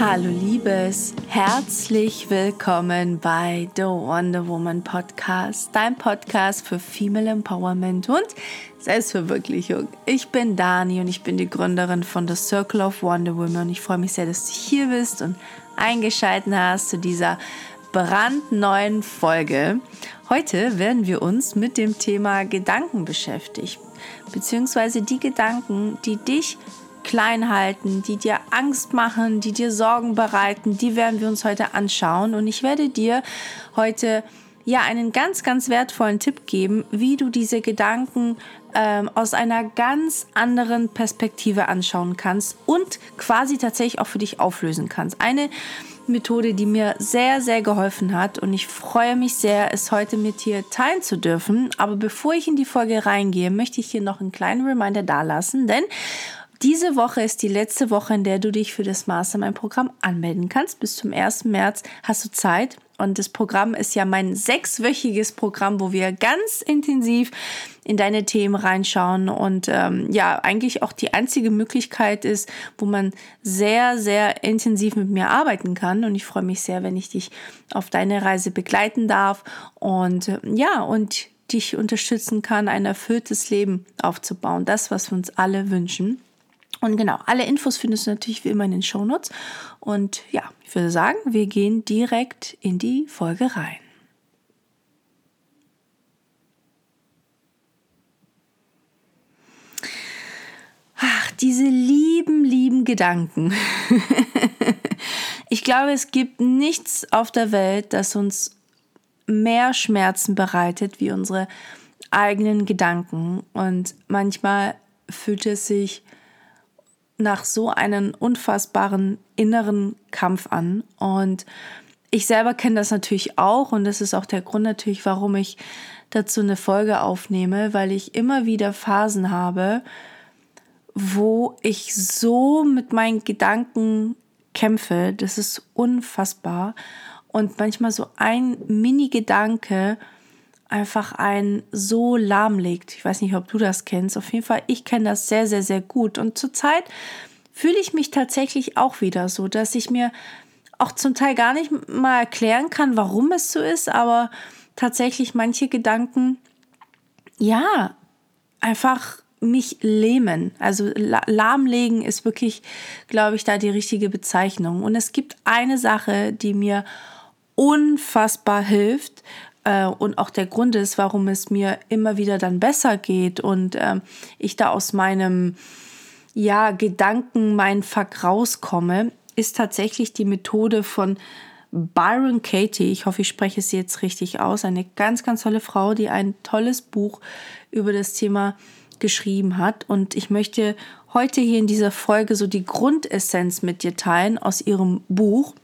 Hallo Liebes, herzlich willkommen bei The Wonder Woman Podcast, dein Podcast für Female Empowerment und Selbstverwirklichung. Ich bin Dani und ich bin die Gründerin von The Circle of Wonder Woman und ich freue mich sehr, dass du hier bist und eingeschaltet hast zu dieser brandneuen Folge. Heute werden wir uns mit dem Thema Gedanken beschäftigen, beziehungsweise die Gedanken, die dich klein halten, die dir Angst machen, die dir Sorgen bereiten, die werden wir uns heute anschauen. Und ich werde dir heute ja einen ganz, ganz wertvollen Tipp geben, wie du diese Gedanken ähm, aus einer ganz anderen Perspektive anschauen kannst und quasi tatsächlich auch für dich auflösen kannst. Eine Methode, die mir sehr, sehr geholfen hat und ich freue mich sehr, es heute mit dir teilen zu dürfen. Aber bevor ich in die Folge reingehe, möchte ich hier noch einen kleinen Reminder dalassen, denn diese Woche ist die letzte Woche, in der du dich für das Mastermind-Programm anmelden kannst. Bis zum 1. März hast du Zeit. Und das Programm ist ja mein sechswöchiges Programm, wo wir ganz intensiv in deine Themen reinschauen und ähm, ja, eigentlich auch die einzige Möglichkeit ist, wo man sehr, sehr intensiv mit mir arbeiten kann. Und ich freue mich sehr, wenn ich dich auf deine Reise begleiten darf und äh, ja, und dich unterstützen kann, ein erfülltes Leben aufzubauen. Das, was wir uns alle wünschen. Und genau, alle Infos findest du natürlich wie immer in den Shownotes. Und ja, ich würde sagen, wir gehen direkt in die Folge rein. Ach, diese lieben, lieben Gedanken. ich glaube, es gibt nichts auf der Welt, das uns mehr Schmerzen bereitet wie unsere eigenen Gedanken. Und manchmal fühlt es sich nach so einem unfassbaren inneren Kampf an. Und ich selber kenne das natürlich auch und das ist auch der Grund natürlich, warum ich dazu eine Folge aufnehme, weil ich immer wieder Phasen habe, wo ich so mit meinen Gedanken kämpfe. Das ist unfassbar. Und manchmal so ein Mini-Gedanke, einfach einen so lahmlegt. Ich weiß nicht, ob du das kennst. Auf jeden Fall, ich kenne das sehr, sehr, sehr gut. Und zurzeit fühle ich mich tatsächlich auch wieder so, dass ich mir auch zum Teil gar nicht mal erklären kann, warum es so ist, aber tatsächlich manche Gedanken, ja, einfach mich lähmen. Also lahmlegen ist wirklich, glaube ich, da die richtige Bezeichnung. Und es gibt eine Sache, die mir unfassbar hilft äh, und auch der Grund ist, warum es mir immer wieder dann besser geht und äh, ich da aus meinem ja, Gedanken, mein Fuck rauskomme, ist tatsächlich die Methode von Byron Katie. Ich hoffe, ich spreche es jetzt richtig aus. Eine ganz, ganz tolle Frau, die ein tolles Buch über das Thema geschrieben hat. Und ich möchte heute hier in dieser Folge so die Grundessenz mit dir teilen aus ihrem Buch.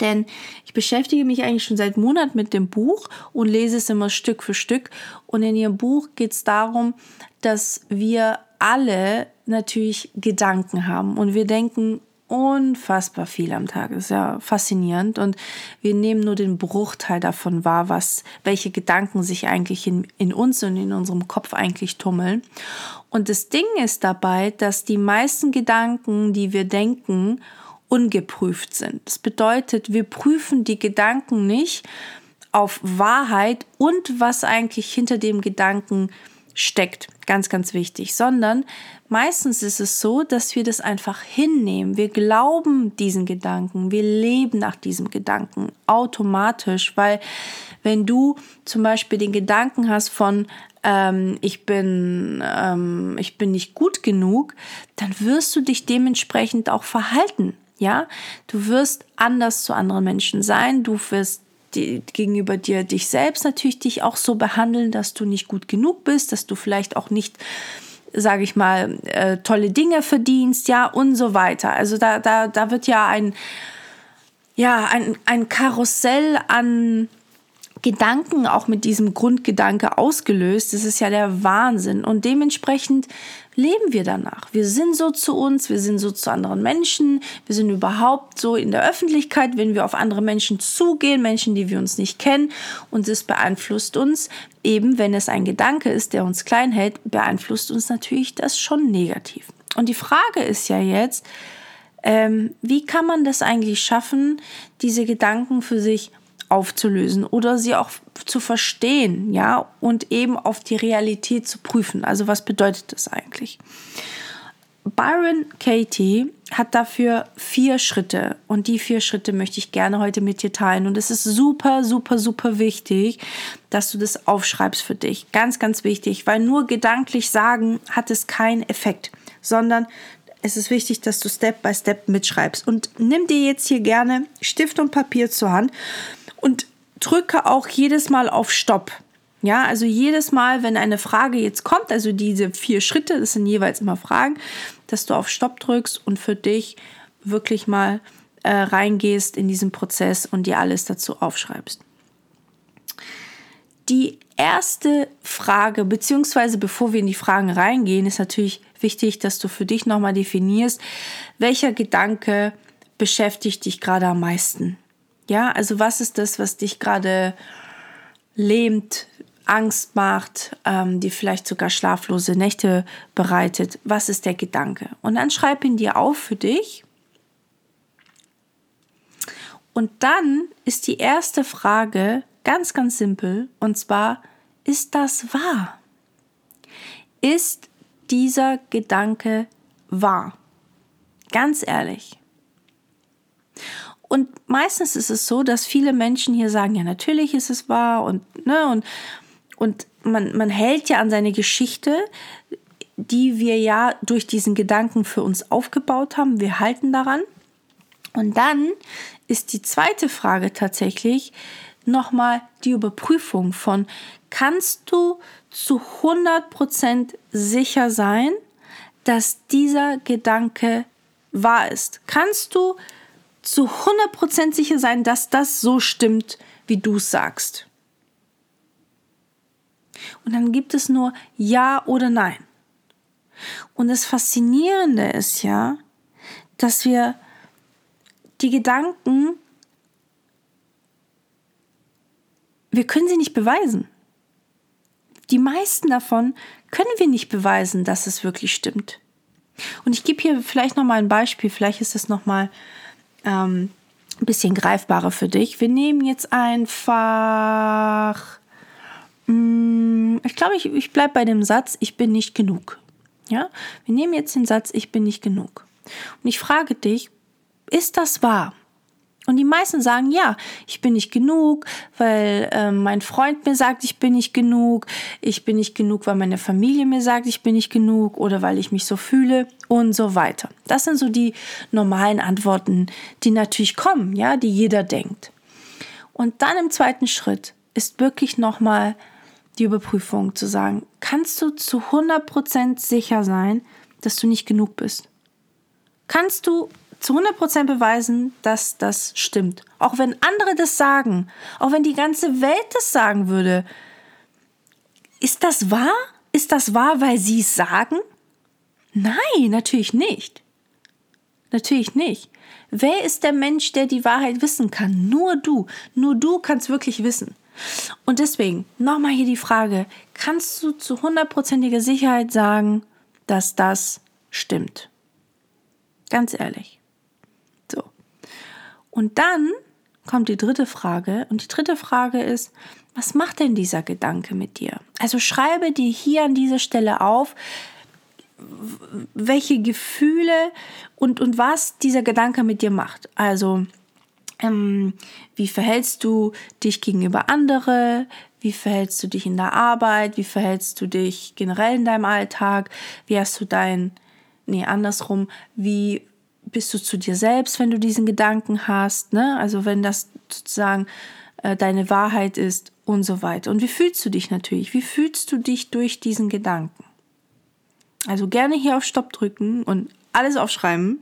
Denn ich beschäftige mich eigentlich schon seit Monaten mit dem Buch und lese es immer Stück für Stück. Und in ihrem Buch geht es darum, dass wir alle natürlich Gedanken haben und wir denken unfassbar viel am Tag. Das ist ja faszinierend und wir nehmen nur den Bruchteil davon wahr, was, welche Gedanken sich eigentlich in, in uns und in unserem Kopf eigentlich tummeln. Und das Ding ist dabei, dass die meisten Gedanken, die wir denken, ungeprüft sind. Das bedeutet, wir prüfen die Gedanken nicht auf Wahrheit und was eigentlich hinter dem Gedanken steckt. Ganz, ganz wichtig. Sondern meistens ist es so, dass wir das einfach hinnehmen. Wir glauben diesen Gedanken. Wir leben nach diesem Gedanken automatisch, weil wenn du zum Beispiel den Gedanken hast von, ähm, ich bin, ähm, ich bin nicht gut genug, dann wirst du dich dementsprechend auch verhalten. Ja, du wirst anders zu anderen Menschen sein, du wirst die, gegenüber dir dich selbst natürlich dich auch so behandeln, dass du nicht gut genug bist, dass du vielleicht auch nicht, sage ich mal, äh, tolle Dinge verdienst, ja, und so weiter. Also da, da, da wird ja ein, ja, ein, ein Karussell an Gedanken auch mit diesem Grundgedanke ausgelöst. Das ist ja der Wahnsinn. Und dementsprechend leben wir danach. Wir sind so zu uns, wir sind so zu anderen Menschen, wir sind überhaupt so in der Öffentlichkeit, wenn wir auf andere Menschen zugehen, Menschen, die wir uns nicht kennen. Und es beeinflusst uns, eben wenn es ein Gedanke ist, der uns klein hält, beeinflusst uns natürlich das schon negativ. Und die Frage ist ja jetzt, Ähm, wie kann man das eigentlich schaffen, diese Gedanken für sich aufzulösen oder sie auch zu verstehen, ja, und eben auf die Realität zu prüfen. Also was bedeutet das eigentlich? Byron Katie hat dafür vier Schritte und die vier Schritte möchte ich gerne heute mit dir teilen und es ist super, super, super wichtig, dass du das aufschreibst für dich. Ganz, ganz wichtig, weil nur gedanklich sagen hat es keinen Effekt, sondern es ist wichtig, dass du Step by Step mitschreibst und nimm dir jetzt hier gerne Stift und Papier zur Hand und drücke auch jedes Mal auf Stopp. Ja, also jedes Mal, wenn eine Frage jetzt kommt, also diese vier Schritte, das sind jeweils immer Fragen, dass du auf Stopp drückst und für dich wirklich mal äh, reingehst in diesen Prozess und dir alles dazu aufschreibst. Die erste Frage, beziehungsweise bevor wir in die Fragen reingehen, ist natürlich wichtig, dass du für dich nochmal definierst, welcher Gedanke beschäftigt dich gerade am meisten. Ja, also was ist das, was dich gerade lähmt, Angst macht, ähm, die vielleicht sogar schlaflose Nächte bereitet? Was ist der Gedanke? Und dann schreib ihn dir auf für dich. Und dann ist die erste Frage ganz, ganz simpel. Und zwar, ist das wahr? Ist dieser Gedanke wahr? Ganz ehrlich. Und meistens ist es so, dass viele Menschen hier sagen, ja, natürlich ist es wahr und, ne, und, und man, man hält ja an seine Geschichte, die wir ja durch diesen Gedanken für uns aufgebaut haben. Wir halten daran. Und dann ist die zweite Frage tatsächlich nochmal die Überprüfung von, kannst du zu 100% sicher sein, dass dieser Gedanke wahr ist? Kannst du zu 100% sicher sein, dass das so stimmt, wie du es sagst. Und dann gibt es nur Ja oder Nein. Und das Faszinierende ist ja, dass wir die Gedanken, wir können sie nicht beweisen. Die meisten davon können wir nicht beweisen, dass es wirklich stimmt. Und ich gebe hier vielleicht noch mal ein Beispiel, vielleicht ist es noch mal ähm, ein bisschen greifbarer für dich. Wir nehmen jetzt einfach, mh, mm, ich glaube, ich, ich bleibe bei dem Satz, ich bin nicht genug. Ja, wir nehmen jetzt den Satz, ich bin nicht genug. Und ich frage dich, ist das wahr? Und die meisten sagen, ja, ich bin nicht genug, weil äh, mein Freund mir sagt, ich bin nicht genug, ich bin nicht genug, weil meine Familie mir sagt, ich bin nicht genug oder weil ich mich so fühle und so weiter. Das sind so die normalen Antworten, die natürlich kommen, ja, die jeder denkt. Und dann im zweiten Schritt ist wirklich nochmal die Überprüfung zu sagen, kannst du zu 100% sicher sein, dass du nicht genug bist? Kannst du zu 100% beweisen, dass das stimmt. Auch wenn andere das sagen, auch wenn die ganze Welt das sagen würde. Ist das wahr? Ist das wahr, weil sie es sagen? Nein, natürlich nicht. Natürlich nicht. Wer ist der Mensch, der die Wahrheit wissen kann? Nur du. Nur du kannst wirklich wissen. Und deswegen nochmal hier die Frage, kannst du zu hundertprozentiger Sicherheit sagen, dass das stimmt? Ganz ehrlich. Und dann kommt die dritte Frage. Und die dritte Frage ist, was macht denn dieser Gedanke mit dir? Also schreibe dir hier an dieser Stelle auf, welche Gefühle und, und was dieser Gedanke mit dir macht. Also, ähm, wie verhältst du dich gegenüber andere? Wie verhältst du dich in der Arbeit? Wie verhältst du dich generell in deinem Alltag? Wie hast du dein, nee, andersrum, wie bist du zu dir selbst, wenn du diesen Gedanken hast, ne? Also wenn das sozusagen äh, deine Wahrheit ist und so weiter. Und wie fühlst du dich natürlich? Wie fühlst du dich durch diesen Gedanken? Also gerne hier auf Stopp drücken und alles aufschreiben.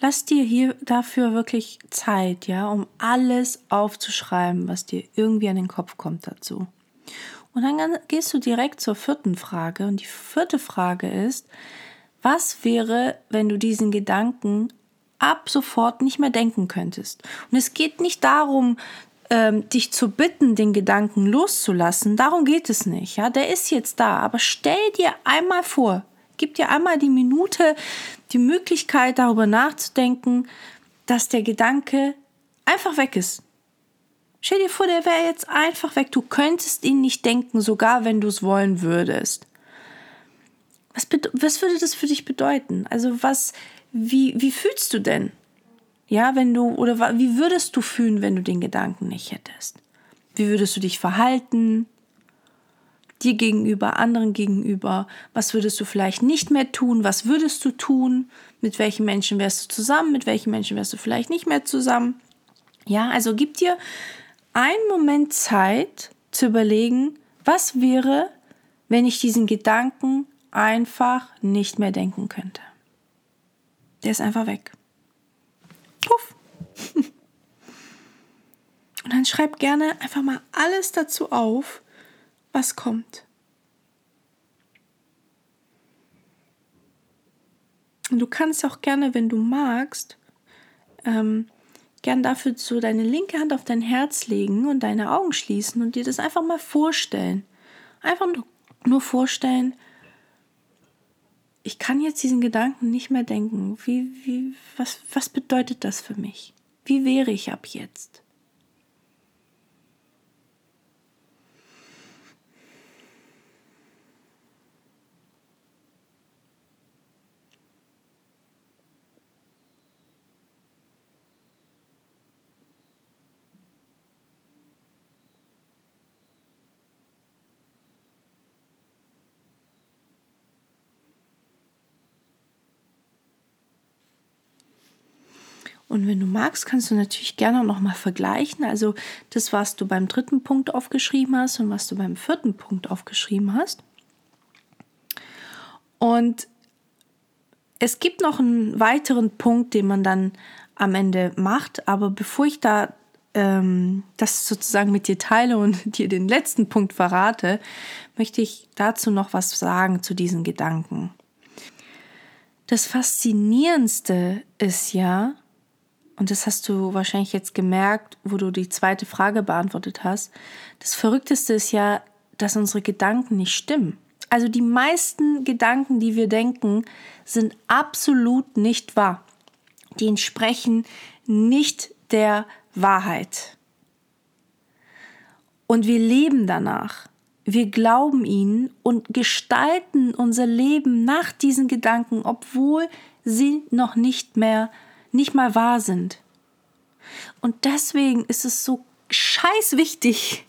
Lass dir hier dafür wirklich Zeit, ja, um alles aufzuschreiben, was dir irgendwie an den Kopf kommt dazu. Und dann gehst du direkt zur vierten Frage. Und die vierte Frage ist, was wäre, wenn du diesen Gedanken ab sofort nicht mehr denken könntest? Und es geht nicht darum, ähm, dich zu bitten, den Gedanken loszulassen. Darum geht es nicht. Ja, der ist jetzt da. Aber stell dir einmal vor, gib dir einmal die Minute, die Möglichkeit, darüber nachzudenken, dass der Gedanke einfach weg ist. Stell dir vor, der wäre jetzt einfach weg. Du könntest ihn nicht denken, sogar wenn du es wollen würdest. Was, was würde das für dich bedeuten? Also was, wie, wie fühlst du denn? Ja, wenn du, oder wie würdest du fühlen, wenn du den Gedanken nicht hättest? Wie würdest du dich verhalten? Dir gegenüber, anderen gegenüber? Was würdest du vielleicht nicht mehr tun? Was würdest du tun? Mit welchen Menschen wärst du zusammen? Mit welchen Menschen wärst du vielleicht nicht mehr zusammen? Ja, also gib dir einen Moment Zeit zu überlegen, was wäre, wenn ich diesen Gedanken einfach nicht mehr denken könnte. Der ist einfach weg. Puff. Und dann schreib gerne einfach mal alles dazu auf, was kommt. Und du kannst auch gerne, wenn du magst, ähm, gern dafür so deine linke Hand auf dein Herz legen und deine Augen schließen und dir das einfach mal vorstellen. Einfach nur vorstellen, ich kann jetzt diesen Gedanken nicht mehr denken. Wie, wie, was, was bedeutet das für mich? Wie wäre ich ab jetzt? Und wenn du magst, kannst du natürlich gerne noch mal vergleichen. Also das, was du beim dritten Punkt aufgeschrieben hast und was du beim vierten Punkt aufgeschrieben hast. Und es gibt noch einen weiteren Punkt, den man dann am Ende macht. Aber bevor ich da ähm, das sozusagen mit dir teile und dir den letzten Punkt verrate, möchte ich dazu noch was sagen zu diesen Gedanken. Das Faszinierendste ist ja, und das hast du wahrscheinlich jetzt gemerkt, wo du die zweite Frage beantwortet hast, das Verrückteste ist ja, dass unsere Gedanken nicht stimmen. Also die meisten Gedanken, die wir denken, sind absolut nicht wahr. Die entsprechen nicht der Wahrheit. Und wir leben danach. Wir glauben ihnen und gestalten unser Leben nach diesen Gedanken, obwohl sie noch nicht mehr nicht mal wahr sind. Und deswegen ist es so scheiß wichtig,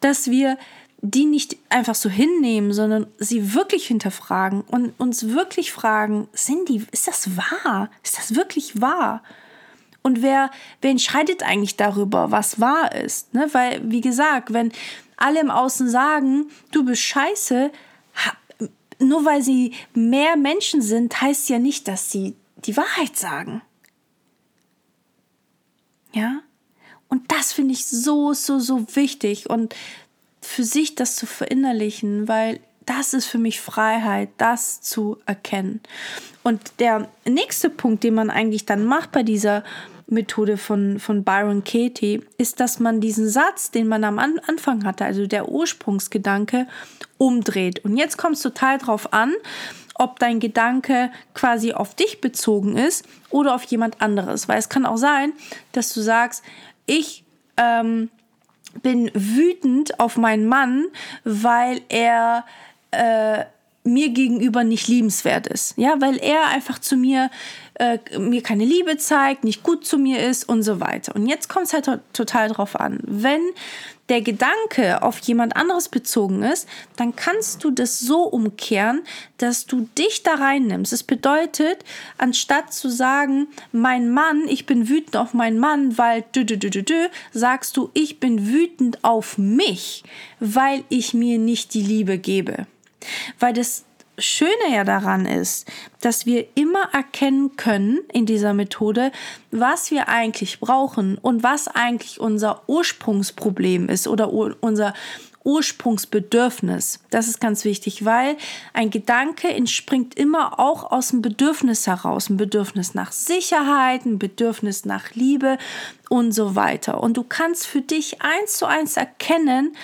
dass wir die nicht einfach so hinnehmen, sondern sie wirklich hinterfragen und uns wirklich fragen, sind die, ist das wahr? Ist das wirklich wahr? Und wer, wer entscheidet eigentlich darüber, was wahr ist? Ne? Weil, wie gesagt, wenn alle im Außen sagen, du bist scheiße, nur weil sie mehr Menschen sind, heißt ja nicht, dass sie die Wahrheit sagen. Ja? Und das finde ich so, so, so wichtig und für sich das zu verinnerlichen, weil das ist für mich Freiheit, das zu erkennen. Und der nächste Punkt, den man eigentlich dann macht bei dieser Methode von, von Byron Katie, ist, dass man diesen Satz, den man am Anfang hatte, also der Ursprungsgedanke, umdreht. Und jetzt kommt es total drauf an, ob dein Gedanke quasi auf dich bezogen ist oder auf jemand anderes. Weil es kann auch sein, dass du sagst, ich ähm, bin wütend auf meinen Mann, weil er äh, mir gegenüber nicht liebenswert ist. Ja, weil er einfach zu mir äh, mir keine Liebe zeigt, nicht gut zu mir ist und so weiter. Und jetzt kommt es halt total drauf an. Wenn der Gedanke auf jemand anderes bezogen ist, dann kannst du das so umkehren, dass du dich da reinnimmst. Das bedeutet, anstatt zu sagen, mein Mann, ich bin wütend auf meinen Mann, weil dü, dü, dü, dü, dü, sagst du, ich bin wütend auf mich, weil ich mir nicht die Liebe gebe. Weil das Schöne ja daran ist, dass wir immer erkennen können in dieser Methode, was wir eigentlich brauchen und was eigentlich unser Ursprungsproblem ist oder unser Ursprungsbedürfnis. Das ist ganz wichtig, weil ein Gedanke entspringt immer auch aus dem Bedürfnis heraus. Ein Bedürfnis nach Sicherheit, ein Bedürfnis nach Liebe und so weiter. Und du kannst für dich eins zu eins erkennen,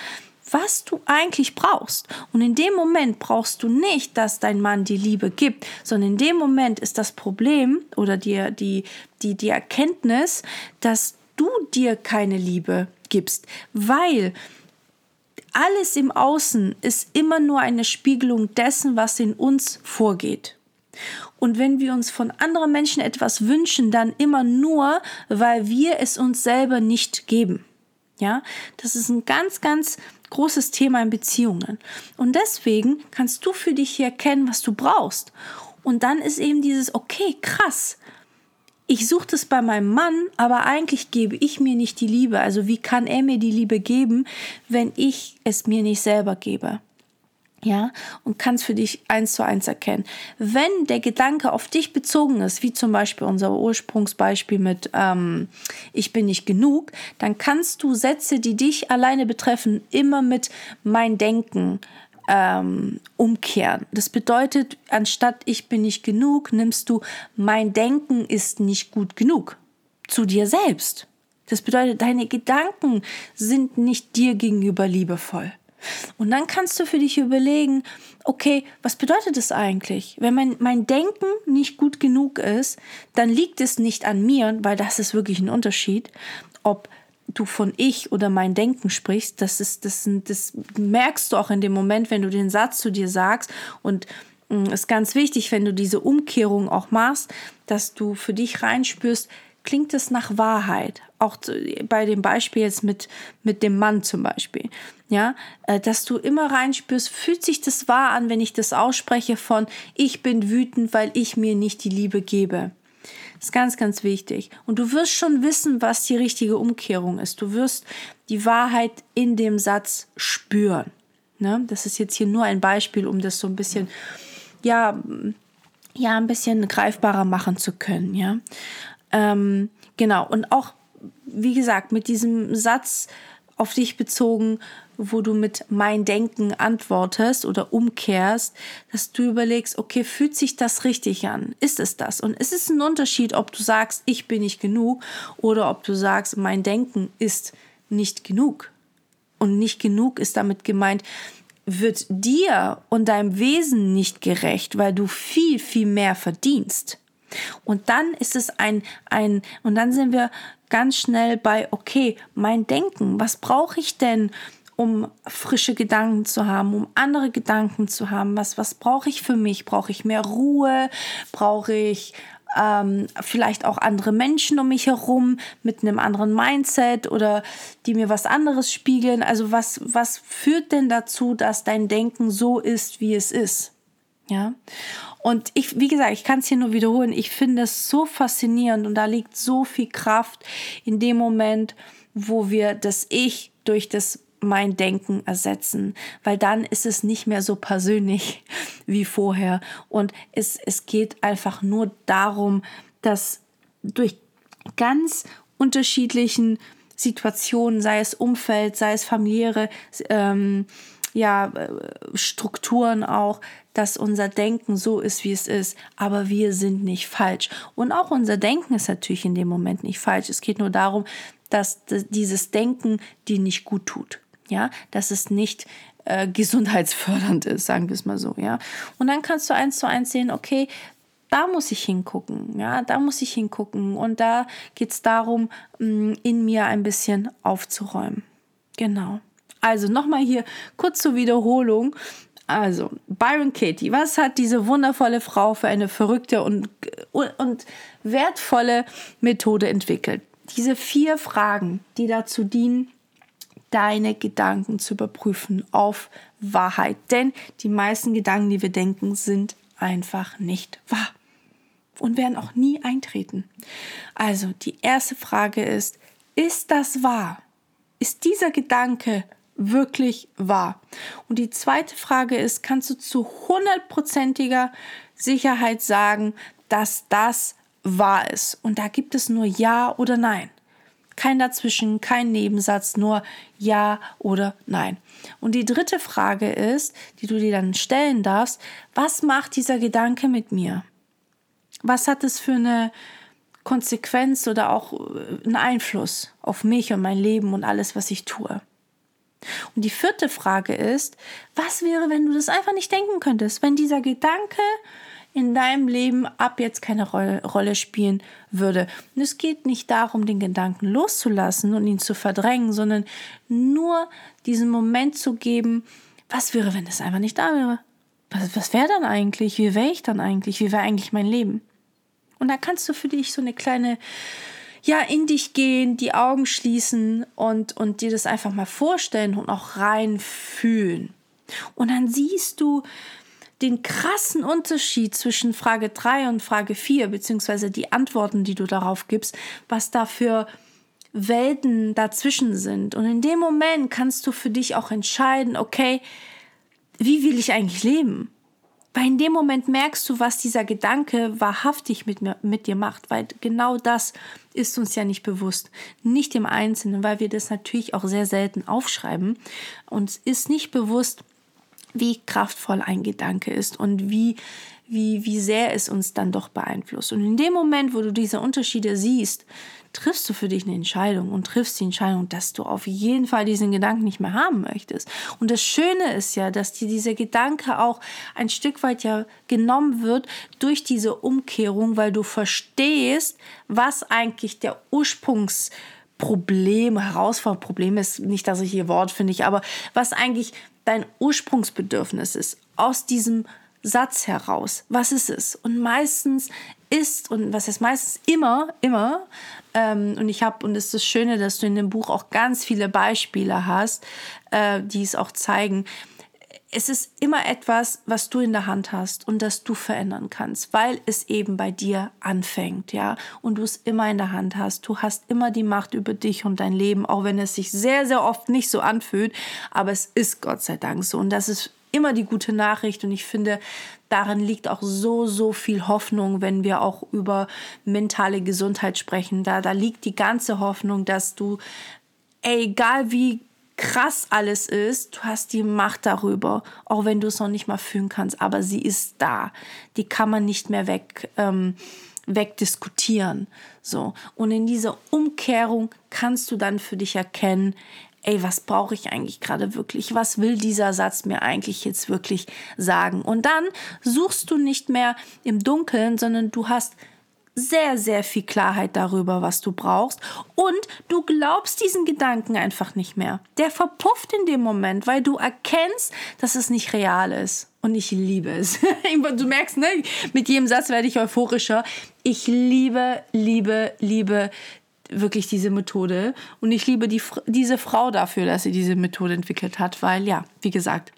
was du eigentlich brauchst. Und in dem Moment brauchst du nicht, dass dein Mann die Liebe gibt, sondern in dem Moment ist das Problem oder die, die, die, die Erkenntnis, dass du dir keine Liebe gibst, weil alles im Außen ist immer nur eine Spiegelung dessen, was in uns vorgeht. Und wenn wir uns von anderen Menschen etwas wünschen, dann immer nur, weil wir es uns selber nicht geben. Ja, das ist ein ganz, ganz großes Thema in Beziehungen. Und deswegen kannst du für dich hier erkennen, was du brauchst. Und dann ist eben dieses, okay, krass. Ich suche das bei meinem Mann, aber eigentlich gebe ich mir nicht die Liebe. Also wie kann er mir die Liebe geben, wenn ich es mir nicht selber gebe? Ja, und kannst für dich eins zu eins erkennen. Wenn der Gedanke auf dich bezogen ist, wie zum Beispiel unser Ursprungsbeispiel mit ähm, ich bin nicht genug, dann kannst du Sätze, die dich alleine betreffen, immer mit mein Denken ähm, umkehren. Das bedeutet, anstatt ich bin nicht genug, nimmst du mein Denken ist nicht gut genug zu dir selbst. Das bedeutet, deine Gedanken sind nicht dir gegenüber liebevoll. Und dann kannst du für dich überlegen, okay, was bedeutet das eigentlich? Wenn mein, mein Denken nicht gut genug ist, dann liegt es nicht an mir, weil das ist wirklich ein Unterschied, ob du von ich oder mein Denken sprichst. Das ist, das, das merkst du auch in dem Moment, wenn du den Satz zu dir sagst und es mm, ist ganz wichtig, wenn du diese Umkehrung auch machst, dass du für dich reinspürst, klingt es nach Wahrheit. Auch bei dem Beispiel jetzt mit, mit dem Mann zum Beispiel. Ja, äh, dass du immer reinspürst, fühlt sich das wahr an, wenn ich das ausspreche von ich bin wütend, weil ich mir nicht die Liebe gebe. Das ist ganz, ganz wichtig. Und du wirst schon wissen, was die richtige Umkehrung ist. Du wirst die Wahrheit in dem Satz spüren. Ne? Das ist jetzt hier nur ein Beispiel, um das so ein bisschen, ja, ja, ein bisschen greifbarer machen zu können, ja. Ähm, genau, und auch, wie gesagt, mit diesem Satz auf dich bezogen, wo du mit mein Denken antwortest oder umkehrst, dass du überlegst, okay, fühlt sich das richtig an? Ist es das? Und ist es ein Unterschied, ob du sagst, ich bin nicht genug oder ob du sagst, mein Denken ist nicht genug? Und nicht genug ist damit gemeint, wird dir und deinem Wesen nicht gerecht, weil du viel, viel mehr verdienst. Und dann ist es ein, ein, und dann sind wir ganz schnell bei, okay, mein Denken, was brauche ich denn, um frische Gedanken zu haben, um andere Gedanken zu haben? Was, was brauche ich für mich? Brauche ich mehr Ruhe? Brauche ich ähm, vielleicht auch andere Menschen um mich herum mit einem anderen Mindset oder die mir was anderes spiegeln? Also was, was führt denn dazu, dass dein Denken so ist, wie es ist? Ja. Und ich, wie gesagt, ich kann es hier nur wiederholen. Ich finde es so faszinierend und da liegt so viel Kraft in dem Moment, wo wir das Ich durch das mein Denken ersetzen, weil dann ist es nicht mehr so persönlich wie vorher. Und es, es geht einfach nur darum, dass durch ganz unterschiedlichen Situationen, sei es Umfeld, sei es familiäre ähm, ja, äh, Strukturen auch, dass unser Denken so ist, wie es ist, aber wir sind nicht falsch. Und auch unser Denken ist natürlich in dem Moment nicht falsch. Es geht nur darum, dass dieses Denken dir nicht gut tut. Ja, dass es nicht äh, gesundheitsfördernd ist, sagen wir es mal so, ja. Und dann kannst du eins zu eins sehen, okay, da muss ich hingucken, ja, da muss ich hingucken. Und da geht es darum, mm, in mir ein bisschen aufzuräumen. Genau. Also nochmal hier kurz zur Wiederholung. Also, Byron Katie, was hat diese wundervolle Frau für eine verrückte und, und wertvolle Methode entwickelt? Diese vier Fragen, die dazu dienen, deine Gedanken zu überprüfen auf Wahrheit. Denn die meisten Gedanken, die wir denken, sind einfach nicht wahr und werden auch nie eintreten. Also, die erste Frage ist, ist das wahr? Ist dieser Gedanke wirklich wahr? Und die zweite Frage ist, kannst du zu hundertprozentiger Sicherheit sagen, dass das wahr ist? Und da gibt es nur Ja oder Nein. Kein dazwischen, kein Nebensatz, nur ja oder nein. Und die dritte Frage ist, die du dir dann stellen darfst, was macht dieser Gedanke mit mir? Was hat es für eine Konsequenz oder auch äh, einen Einfluss auf mich und mein Leben und alles, was ich tue? Und die vierte Frage ist, was wäre, wenn du das einfach nicht denken könntest, wenn dieser Gedanke in deinem Leben ab jetzt keine Rolle spielen würde. Und es geht nicht darum, den Gedanken loszulassen und ihn zu verdrängen, sondern nur diesen Moment zu geben, was wäre, wenn es einfach nicht da wäre? Was, was wäre dann eigentlich? Wie wäre ich dann eigentlich? Wie wäre eigentlich mein Leben? Und da kannst du für dich so eine kleine, ja, in dich gehen, die Augen schließen und, und dir das einfach mal vorstellen und auch reinfühlen. Und dann siehst du, den krassen Unterschied zwischen Frage 3 und Frage 4, beziehungsweise die Antworten, die du darauf gibst, was da für Welten dazwischen sind. Und in dem Moment kannst du für dich auch entscheiden, okay, wie will ich eigentlich leben? Weil in dem Moment merkst du, was dieser Gedanke wahrhaftig mit, mir, mit dir macht, weil genau das ist uns ja nicht bewusst. Nicht im Einzelnen, weil wir das natürlich auch sehr selten aufschreiben. Uns ist nicht bewusst, wie kraftvoll ein Gedanke ist und wie, wie, wie sehr es uns dann doch beeinflusst. Und in dem Moment, wo du diese Unterschiede siehst, triffst du für dich eine Entscheidung und triffst die Entscheidung, dass du auf jeden Fall diesen Gedanken nicht mehr haben möchtest. Und das Schöne ist ja, dass dir dieser Gedanke auch ein Stück weit ja genommen wird durch diese Umkehrung, weil du verstehst, was eigentlich der Ursprungs Problem, Herausforderung, Problem ist nicht, dass ich hier Wort finde aber was eigentlich dein Ursprungsbedürfnis ist, aus diesem Satz heraus. Was ist es? Und meistens ist, und was heißt meistens immer, immer, ähm, und ich habe, und es ist das Schöne, dass du in dem Buch auch ganz viele Beispiele hast, äh, die es auch zeigen, es ist immer etwas, was du in der Hand hast und das du verändern kannst, weil es eben bei dir anfängt, ja, und du es immer in der Hand hast. Du hast immer die Macht über dich und dein Leben, auch wenn es sich sehr, sehr oft nicht so anfühlt, aber es ist Gott sei Dank so und das ist immer die gute Nachricht und ich finde, darin liegt auch so, so viel Hoffnung, wenn wir auch über mentale Gesundheit sprechen. Da, da liegt die ganze Hoffnung, dass du, egal wie krass alles ist, du hast die Macht darüber, auch wenn du es noch nicht mal fühlen kannst, aber sie ist da. Die kann man nicht mehr weg, ähm, wegdiskutieren. So. Und in dieser Umkehrung kannst du dann für dich erkennen, ey, was brauche ich eigentlich gerade wirklich? Was will dieser Satz mir eigentlich jetzt wirklich sagen? Und dann suchst du nicht mehr im Dunkeln, sondern du hast sehr, sehr viel Klarheit darüber, was du brauchst. Und du glaubst diesen Gedanken einfach nicht mehr. Der verpufft in dem Moment, weil du erkennst, dass es nicht real ist. Und ich liebe es. du merkst, ne? mit jedem Satz werde ich euphorischer. Ich liebe, liebe, liebe wirklich diese Methode. Und ich liebe die, diese Frau dafür, dass sie diese Methode entwickelt hat, weil ja, wie gesagt,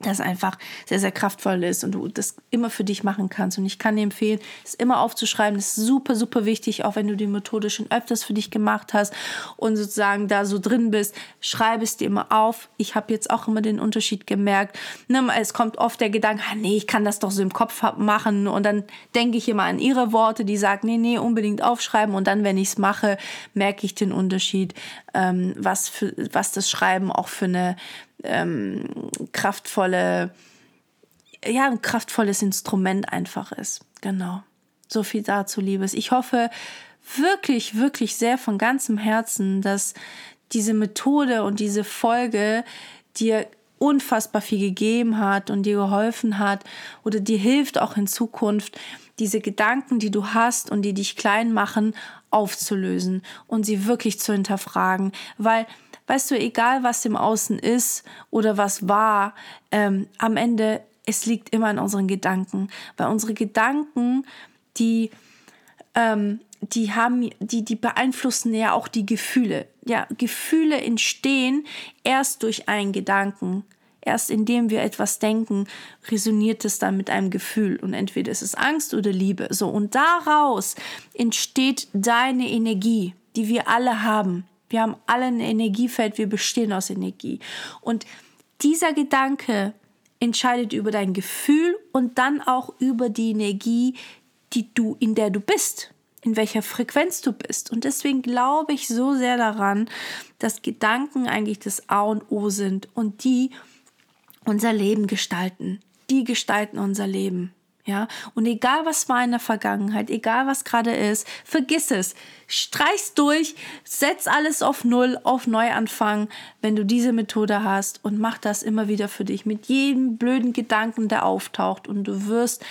das einfach sehr, sehr kraftvoll ist und du das immer für dich machen kannst. Und ich kann dir empfehlen, es immer aufzuschreiben. Das ist super, super wichtig, auch wenn du die Methode schon öfters für dich gemacht hast und sozusagen da so drin bist. Schreib es dir immer auf. Ich habe jetzt auch immer den Unterschied gemerkt. Ne, es kommt oft der Gedanke, ah, nee, ich kann das doch so im Kopf machen. Und dann denke ich immer an ihre Worte, die sagen, nee, nee, unbedingt aufschreiben. Und dann, wenn ich es mache, merke ich den Unterschied, ähm, was, für, was das Schreiben auch für eine ähm, kraftvolle, ja, ein kraftvolles Instrument einfach ist. Genau. So viel dazu, Liebes. Ich hoffe wirklich, wirklich sehr von ganzem Herzen, dass diese Methode und diese Folge dir unfassbar viel gegeben hat und dir geholfen hat oder dir hilft auch in Zukunft, diese Gedanken, die du hast und die dich klein machen, aufzulösen und sie wirklich zu hinterfragen. Weil weißt du, egal was im Außen ist oder was war, ähm, am Ende, es liegt immer in unseren Gedanken. Weil unsere Gedanken, die, ähm, die haben, die, die beeinflussen ja auch die Gefühle. Ja, Gefühle entstehen erst durch einen Gedanken. Erst indem wir etwas denken, resoniert es dann mit einem Gefühl. Und entweder ist es Angst oder Liebe. So, und daraus entsteht deine Energie, die wir alle haben. Wir haben alle ein Energiefeld, wir bestehen aus Energie. Und dieser Gedanke entscheidet über dein Gefühl und dann auch über die Energie, die du, in der du bist. in welcher Frequenz du bist. Und deswegen glaube ich so sehr daran, dass Gedanken eigentlich das A und O sind und die unser Leben gestalten. Die gestalten unser Leben. Ja, und egal was war in der Vergangenheit, egal was gerade ist, vergiss es. Streich's durch, setz alles auf Null, auf Neuanfang, wenn du diese Methode hast und mach das immer wieder für dich mit jedem blöden Gedanken, der auftaucht und du wirst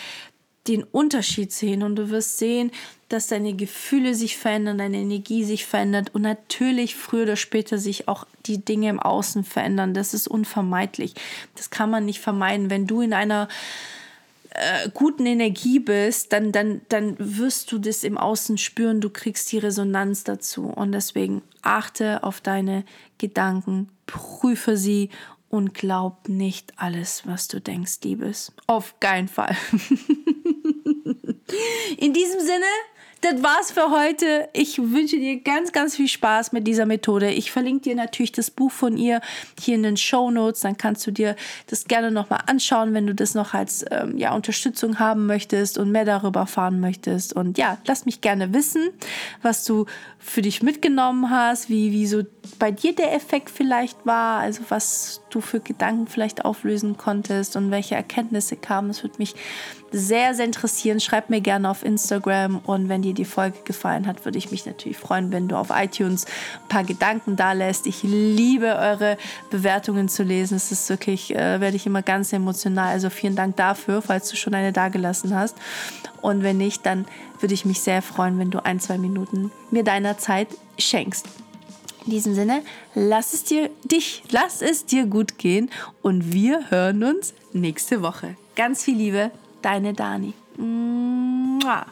den Unterschied sehen und du wirst sehen, dass deine Gefühle sich verändern, deine Energie sich verändert und natürlich früher oder später sich auch die Dinge im Außen verändern. Das ist unvermeidlich. Das kann man nicht vermeiden. Wenn du in einer äh, guten Energie bist, dann, dann, dann wirst du das im Außen spüren, du kriegst die Resonanz dazu. Und deswegen achte auf deine Gedanken, prüfe sie und glaub nicht alles, was du denkst, Liebes. Auf keinen Fall. In diesem Sinne, das war's für heute. Ich wünsche dir ganz, ganz viel Spaß mit dieser Methode. Ich verlinke dir natürlich das Buch von ihr hier in den Show Notes. Dann kannst du dir das gerne nochmal anschauen, wenn du das noch als ähm, ja, Unterstützung haben möchtest und mehr darüber erfahren möchtest. Und ja, lass mich gerne wissen, was du für dich mitgenommen hast, wie, wie so bei dir der Effekt vielleicht war, also was du für Gedanken vielleicht auflösen konntest und welche Erkenntnisse kamen. Das würde mich sehr, sehr interessieren. Schreib mir gerne auf Instagram und wenn dir die Folge gefallen hat, würde ich mich natürlich freuen, wenn du auf iTunes ein paar Gedanken da lässt. Ich liebe eure Bewertungen zu lesen. Es ist wirklich, äh, werde ich immer ganz emotional. Also vielen Dank dafür, falls du schon eine dagelassen hast. Und wenn nicht, dann würde ich mich sehr freuen, wenn du ein, zwei Minuten mir deiner Zeit schenkst. In diesem Sinne, lass es dir dich, lass es dir gut gehen und wir hören uns nächste Woche. Ganz viel Liebe, deine Dani. Mua.